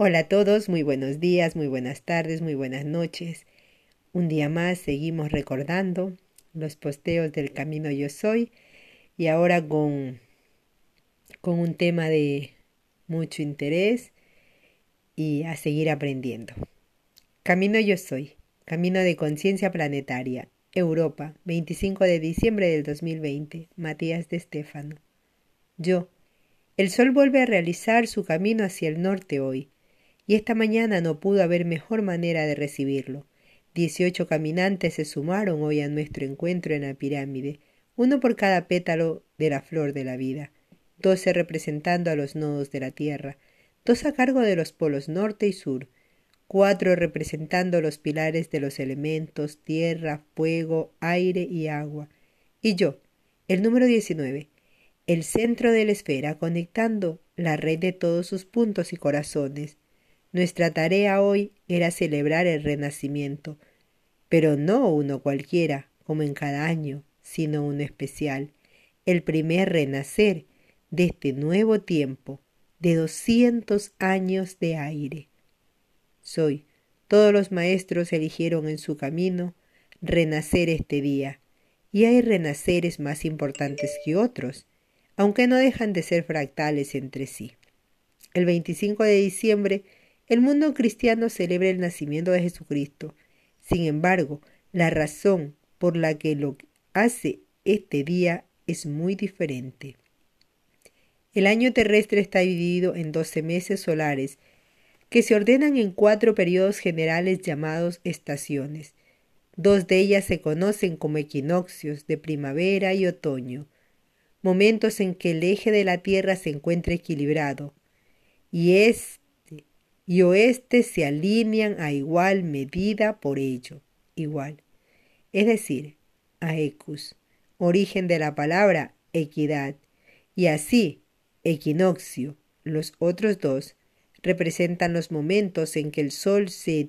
Hola a todos, muy buenos días, muy buenas tardes, muy buenas noches. Un día más seguimos recordando los posteos del Camino Yo Soy y ahora con, con un tema de mucho interés y a seguir aprendiendo. Camino Yo Soy, Camino de Conciencia Planetaria, Europa, 25 de diciembre del 2020, Matías de Estéfano. Yo, el sol vuelve a realizar su camino hacia el norte hoy y esta mañana no pudo haber mejor manera de recibirlo. Dieciocho caminantes se sumaron hoy a nuestro encuentro en la pirámide, uno por cada pétalo de la flor de la vida, doce representando a los nodos de la Tierra, dos a cargo de los polos norte y sur, cuatro representando los pilares de los elementos tierra, fuego, aire y agua, y yo, el número diecinueve, el centro de la esfera conectando la red de todos sus puntos y corazones, nuestra tarea hoy era celebrar el renacimiento, pero no uno cualquiera, como en cada año, sino uno especial, el primer renacer de este nuevo tiempo, de doscientos años de aire. Soy, todos los maestros eligieron en su camino renacer este día, y hay renaceres más importantes que otros, aunque no dejan de ser fractales entre sí. El 25 de diciembre el mundo cristiano celebra el nacimiento de Jesucristo. Sin embargo, la razón por la que lo hace este día es muy diferente. El año terrestre está dividido en doce meses solares, que se ordenan en cuatro periodos generales llamados estaciones. Dos de ellas se conocen como equinoccios de primavera y otoño, momentos en que el eje de la Tierra se encuentra equilibrado, y es y oeste se alinean a igual medida por ello, igual. Es decir, a ecus, origen de la palabra equidad, y así, equinoccio, los otros dos, representan los momentos en que el sol se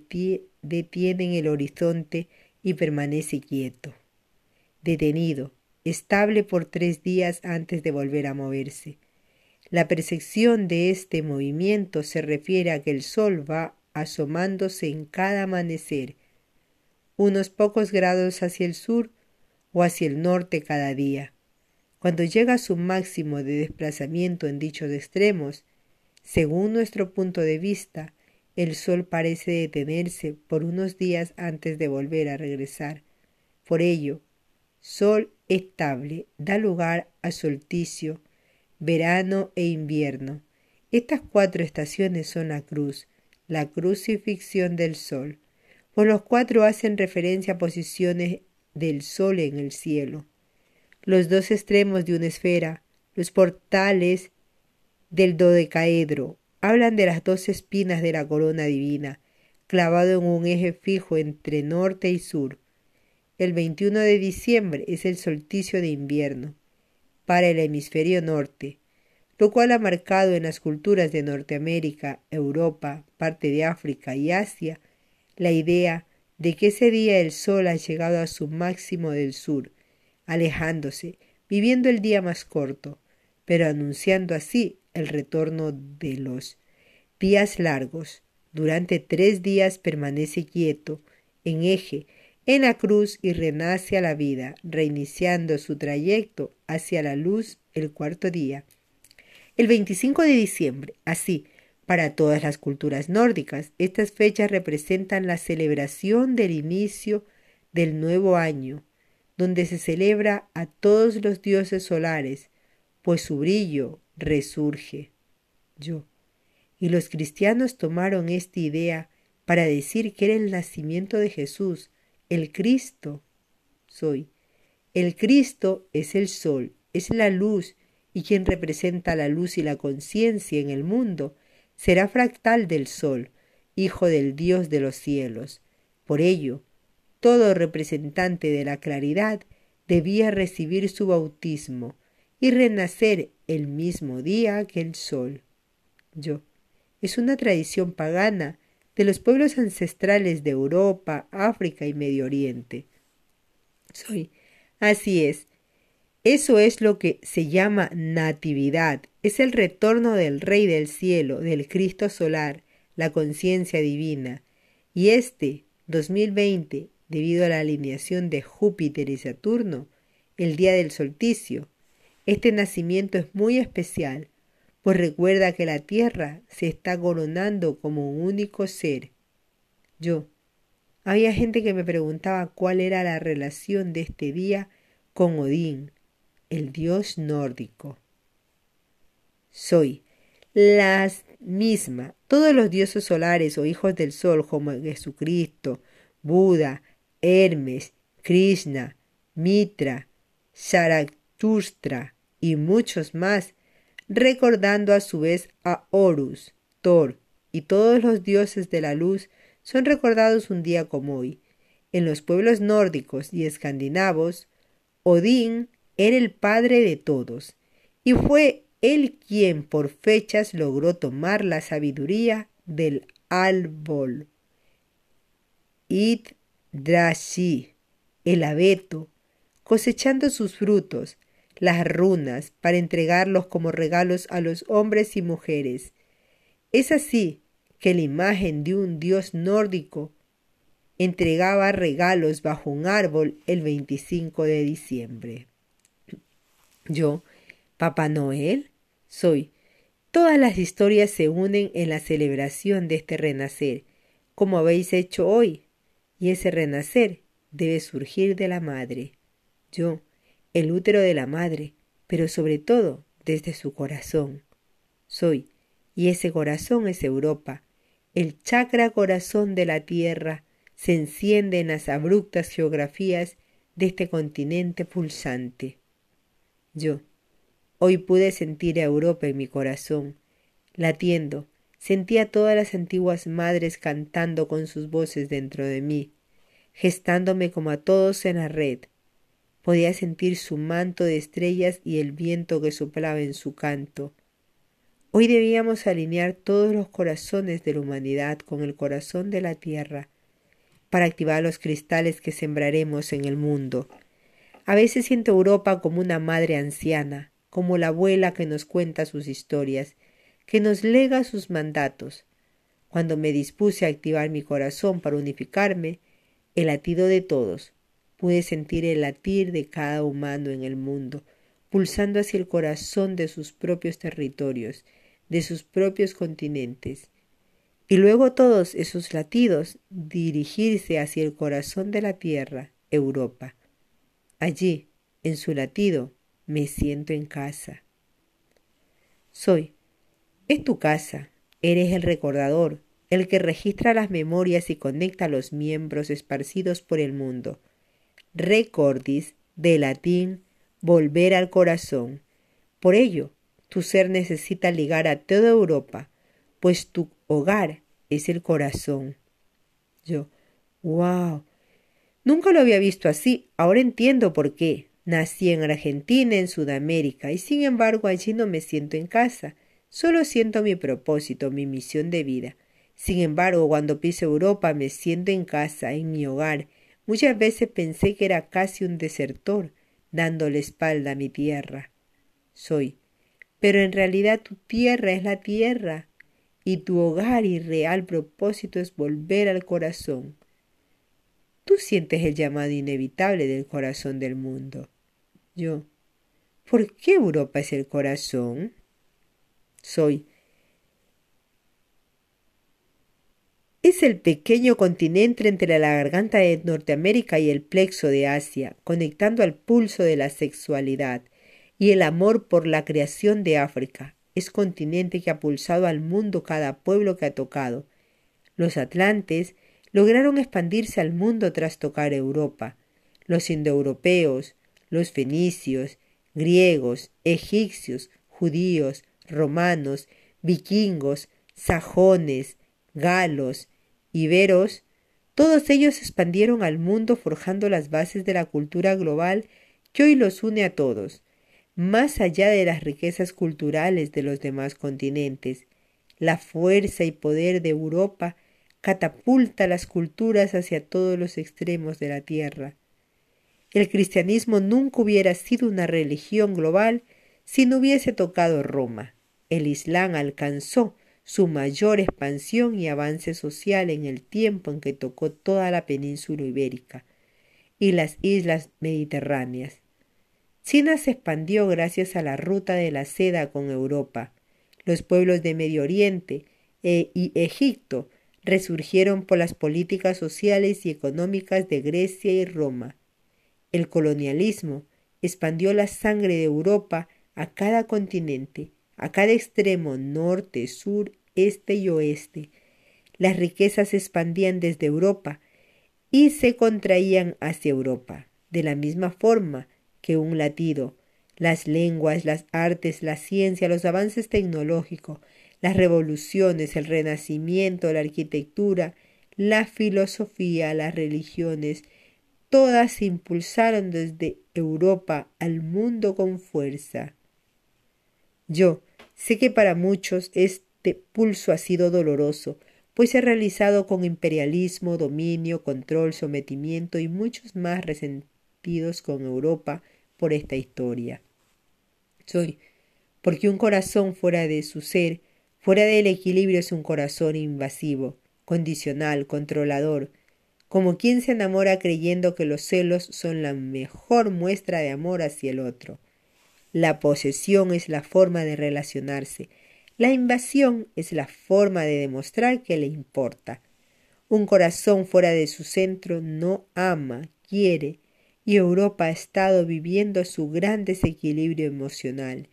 detiene en el horizonte y permanece quieto, detenido, estable por tres días antes de volver a moverse la percepción de este movimiento se refiere a que el sol va asomándose en cada amanecer, unos pocos grados hacia el sur o hacia el norte cada día. Cuando llega a su máximo de desplazamiento en dichos extremos, según nuestro punto de vista, el sol parece detenerse por unos días antes de volver a regresar. Por ello, sol estable da lugar a solsticio, verano e invierno. Estas cuatro estaciones son la cruz, la crucifixión del sol. Por los cuatro hacen referencia a posiciones del sol en el cielo. Los dos extremos de una esfera, los portales del dodecaedro, hablan de las dos espinas de la corona divina, clavado en un eje fijo entre norte y sur. El 21 de diciembre es el solsticio de invierno para el hemisferio norte, lo cual ha marcado en las culturas de Norteamérica, Europa, parte de África y Asia la idea de que ese día el sol ha llegado a su máximo del sur, alejándose, viviendo el día más corto, pero anunciando así el retorno de los días largos. Durante tres días permanece quieto, en eje, en la cruz y renace a la vida, reiniciando su trayecto hacia la luz el cuarto día. El 25 de diciembre, así, para todas las culturas nórdicas, estas fechas representan la celebración del inicio del nuevo año, donde se celebra a todos los dioses solares, pues su brillo resurge. Yo. Y los cristianos tomaron esta idea para decir que era el nacimiento de Jesús, el Cristo soy. El Cristo es el sol, es la luz, y quien representa la luz y la conciencia en el mundo será fractal del sol, hijo del Dios de los cielos. Por ello, todo representante de la claridad debía recibir su bautismo y renacer el mismo día que el sol. Yo. Es una tradición pagana de los pueblos ancestrales de Europa, África y Medio Oriente. Soy. Así es. Eso es lo que se llama natividad. Es el retorno del Rey del cielo, del Cristo solar, la conciencia divina, y este 2020, debido a la alineación de Júpiter y Saturno, el día del solsticio, este nacimiento es muy especial, pues recuerda que la Tierra se está coronando como un único ser. Yo. Había gente que me preguntaba cuál era la relación de este día con Odín, el dios nórdico. Soy la misma. Todos los dioses solares o hijos del sol como Jesucristo, Buda, Hermes, Krishna, Mitra, Zarathustra y muchos más, recordando a su vez a Horus, Thor y todos los dioses de la luz son recordados un día como hoy. En los pueblos nórdicos y escandinavos, Odín era el padre de todos, y fue él quien por fechas logró tomar la sabiduría del árbol. Yggdrasil, el abeto, cosechando sus frutos, las runas, para entregarlos como regalos a los hombres y mujeres. Es así que la imagen de un dios nórdico entregaba regalos bajo un árbol el 25 de diciembre. Yo, Papá Noel, soy. Todas las historias se unen en la celebración de este renacer, como habéis hecho hoy, y ese renacer debe surgir de la madre. Yo, el útero de la madre, pero sobre todo desde su corazón. Soy, y ese corazón es Europa, el chakra corazón de la tierra se enciende en las abruptas geografías de este continente pulsante. Yo, hoy pude sentir a Europa en mi corazón, latiendo, sentía todas las antiguas madres cantando con sus voces dentro de mí, gestándome como a todos en la red. Podía sentir su manto de estrellas y el viento que soplaba en su canto. Hoy debíamos alinear todos los corazones de la humanidad con el corazón de la tierra para activar los cristales que sembraremos en el mundo. A veces siento Europa como una madre anciana, como la abuela que nos cuenta sus historias, que nos lega sus mandatos. Cuando me dispuse a activar mi corazón para unificarme, el latido de todos, pude sentir el latir de cada humano en el mundo, pulsando hacia el corazón de sus propios territorios, de sus propios continentes, y luego todos esos latidos dirigirse hacia el corazón de la tierra, Europa. Allí, en su latido, me siento en casa. Soy. Es tu casa. Eres el recordador, el que registra las memorias y conecta los miembros esparcidos por el mundo. Recordis, de latín, volver al corazón. Por ello, tu ser necesita ligar a toda Europa, pues tu hogar es el corazón. Yo, wow. Nunca lo había visto así, ahora entiendo por qué. Nací en Argentina, en Sudamérica, y sin embargo allí no me siento en casa. Solo siento mi propósito, mi misión de vida. Sin embargo, cuando piso Europa me siento en casa, en mi hogar. Muchas veces pensé que era casi un desertor, dándole espalda a mi tierra. Soy pero en realidad tu tierra es la tierra y tu hogar y real propósito es volver al corazón. Tú sientes el llamado inevitable del corazón del mundo. Yo, ¿por qué Europa es el corazón? Soy. Es el pequeño continente entre la garganta de Norteamérica y el plexo de Asia, conectando al pulso de la sexualidad, y el amor por la creación de África. Es continente que ha pulsado al mundo cada pueblo que ha tocado. Los atlantes lograron expandirse al mundo tras tocar Europa. Los indoeuropeos, los fenicios, griegos, egipcios, judíos, romanos, vikingos, sajones, galos, iberos, todos ellos expandieron al mundo forjando las bases de la cultura global que hoy los une a todos más allá de las riquezas culturales de los demás continentes. La fuerza y poder de Europa catapulta las culturas hacia todos los extremos de la tierra. El cristianismo nunca hubiera sido una religión global si no hubiese tocado Roma. El Islam alcanzó su mayor expansión y avance social en el tiempo en que tocó toda la península ibérica y las islas mediterráneas. China se expandió gracias a la ruta de la seda con Europa. Los pueblos de Medio Oriente e, y Egipto resurgieron por las políticas sociales y económicas de Grecia y Roma. El colonialismo expandió la sangre de Europa a cada continente, a cada extremo norte, sur este y oeste. Las riquezas se expandían desde Europa y se contraían hacia Europa, de la misma forma que un latido. Las lenguas, las artes, la ciencia, los avances tecnológicos, las revoluciones, el renacimiento, la arquitectura, la filosofía, las religiones, todas se impulsaron desde Europa al mundo con fuerza. Yo sé que para muchos es pulso ha sido doloroso, pues se ha realizado con imperialismo, dominio, control, sometimiento y muchos más resentidos con Europa por esta historia. Soy, porque un corazón fuera de su ser, fuera del equilibrio es un corazón invasivo, condicional, controlador, como quien se enamora creyendo que los celos son la mejor muestra de amor hacia el otro. La posesión es la forma de relacionarse, la invasión es la forma de demostrar que le importa. Un corazón fuera de su centro no ama, quiere, y Europa ha estado viviendo su gran desequilibrio emocional,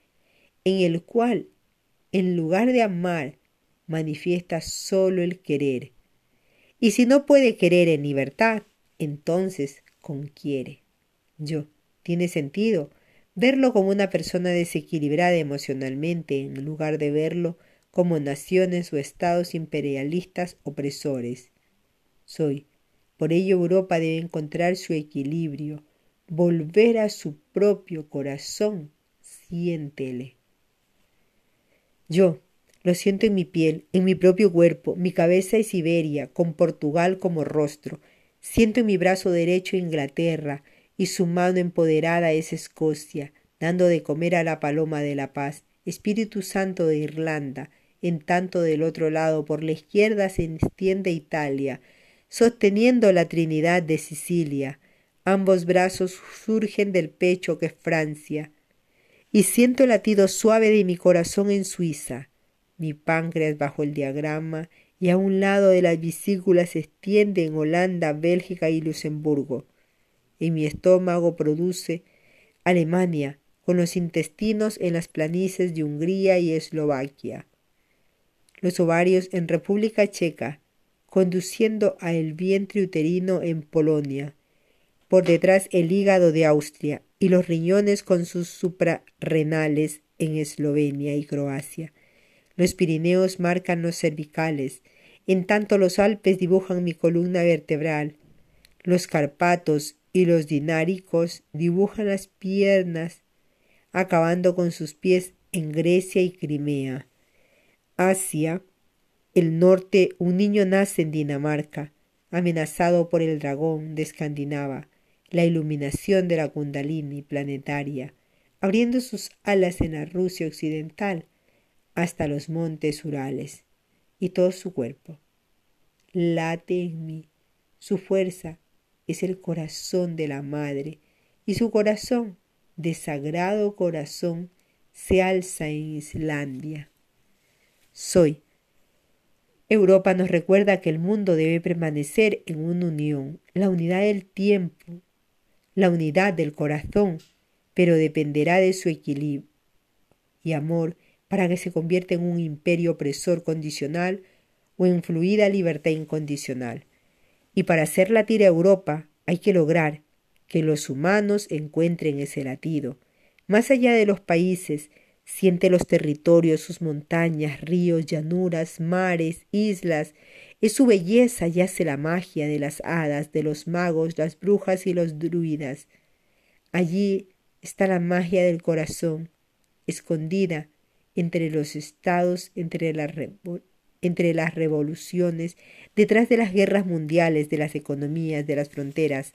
en el cual, en lugar de amar, manifiesta solo el querer. Y si no puede querer en libertad, entonces conquiere. Yo, ¿tiene sentido? Verlo como una persona desequilibrada emocionalmente en lugar de verlo como naciones o estados imperialistas opresores. Soy. Por ello Europa debe encontrar su equilibrio, volver a su propio corazón. Siéntele. Yo, lo siento en mi piel, en mi propio cuerpo, mi cabeza es Siberia, con Portugal como rostro. Siento en mi brazo derecho Inglaterra, y su mano empoderada es Escocia, dando de comer a la paloma de la paz, Espíritu Santo de Irlanda, en tanto del otro lado por la izquierda se extiende Italia, sosteniendo la Trinidad de Sicilia, ambos brazos surgen del pecho que es Francia, y siento el latido suave de mi corazón en Suiza, mi páncreas bajo el diagrama, y a un lado de la vesícula se extiende en Holanda, Bélgica y Luxemburgo y mi estómago produce Alemania, con los intestinos en las planicies de Hungría y Eslovaquia, los ovarios en República Checa, conduciendo a el vientre uterino en Polonia, por detrás el hígado de Austria y los riñones con sus suprarrenales en Eslovenia y Croacia. Los Pirineos marcan los cervicales, en tanto los Alpes dibujan mi columna vertebral. Los Carpatos y los dináricos dibujan las piernas, acabando con sus pies en Grecia y Crimea. Asia, el norte, un niño nace en Dinamarca, amenazado por el dragón de Escandinava, la iluminación de la Kundalini planetaria, abriendo sus alas en la Rusia occidental hasta los montes Urales, y todo su cuerpo late en mí, su fuerza es el corazón de la madre, y su corazón, de sagrado corazón, se alza en Islandia. Soy. Europa nos recuerda que el mundo debe permanecer en una unión, la unidad del tiempo, la unidad del corazón, pero dependerá de su equilibrio y amor para que se convierta en un imperio opresor condicional o en fluida libertad incondicional. Y para hacer latir a Europa hay que lograr que los humanos encuentren ese latido. Más allá de los países, siente los territorios, sus montañas, ríos, llanuras, mares, islas. Es su belleza yace la magia de las hadas, de los magos, las brujas y los druidas. Allí está la magia del corazón, escondida entre los estados, entre las entre las revoluciones, detrás de las guerras mundiales, de las economías, de las fronteras.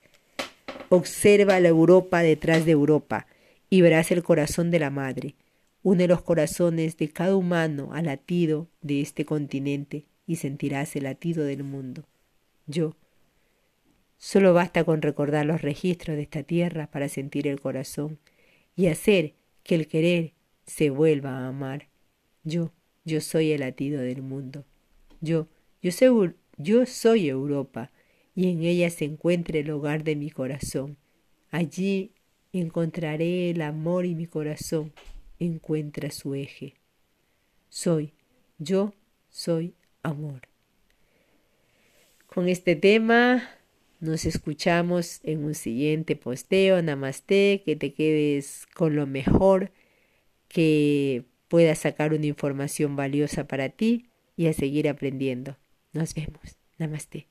Observa la Europa detrás de Europa y verás el corazón de la madre, Une los corazones de cada humano al latido de este continente y sentirás el latido del mundo. Yo. Solo basta con recordar los registros de esta tierra para sentir el corazón y hacer que el querer se vuelva a amar. Yo, yo soy el latido del mundo. Yo, yo soy, yo soy Europa y en ella se encuentra el hogar de mi corazón. Allí encontraré el amor y mi corazón encuentra su eje. Soy, yo soy amor. Con este tema nos escuchamos en un siguiente posteo. Namaste, que te quedes con lo mejor, que puedas sacar una información valiosa para ti y a seguir aprendiendo. Nos vemos. Namaste.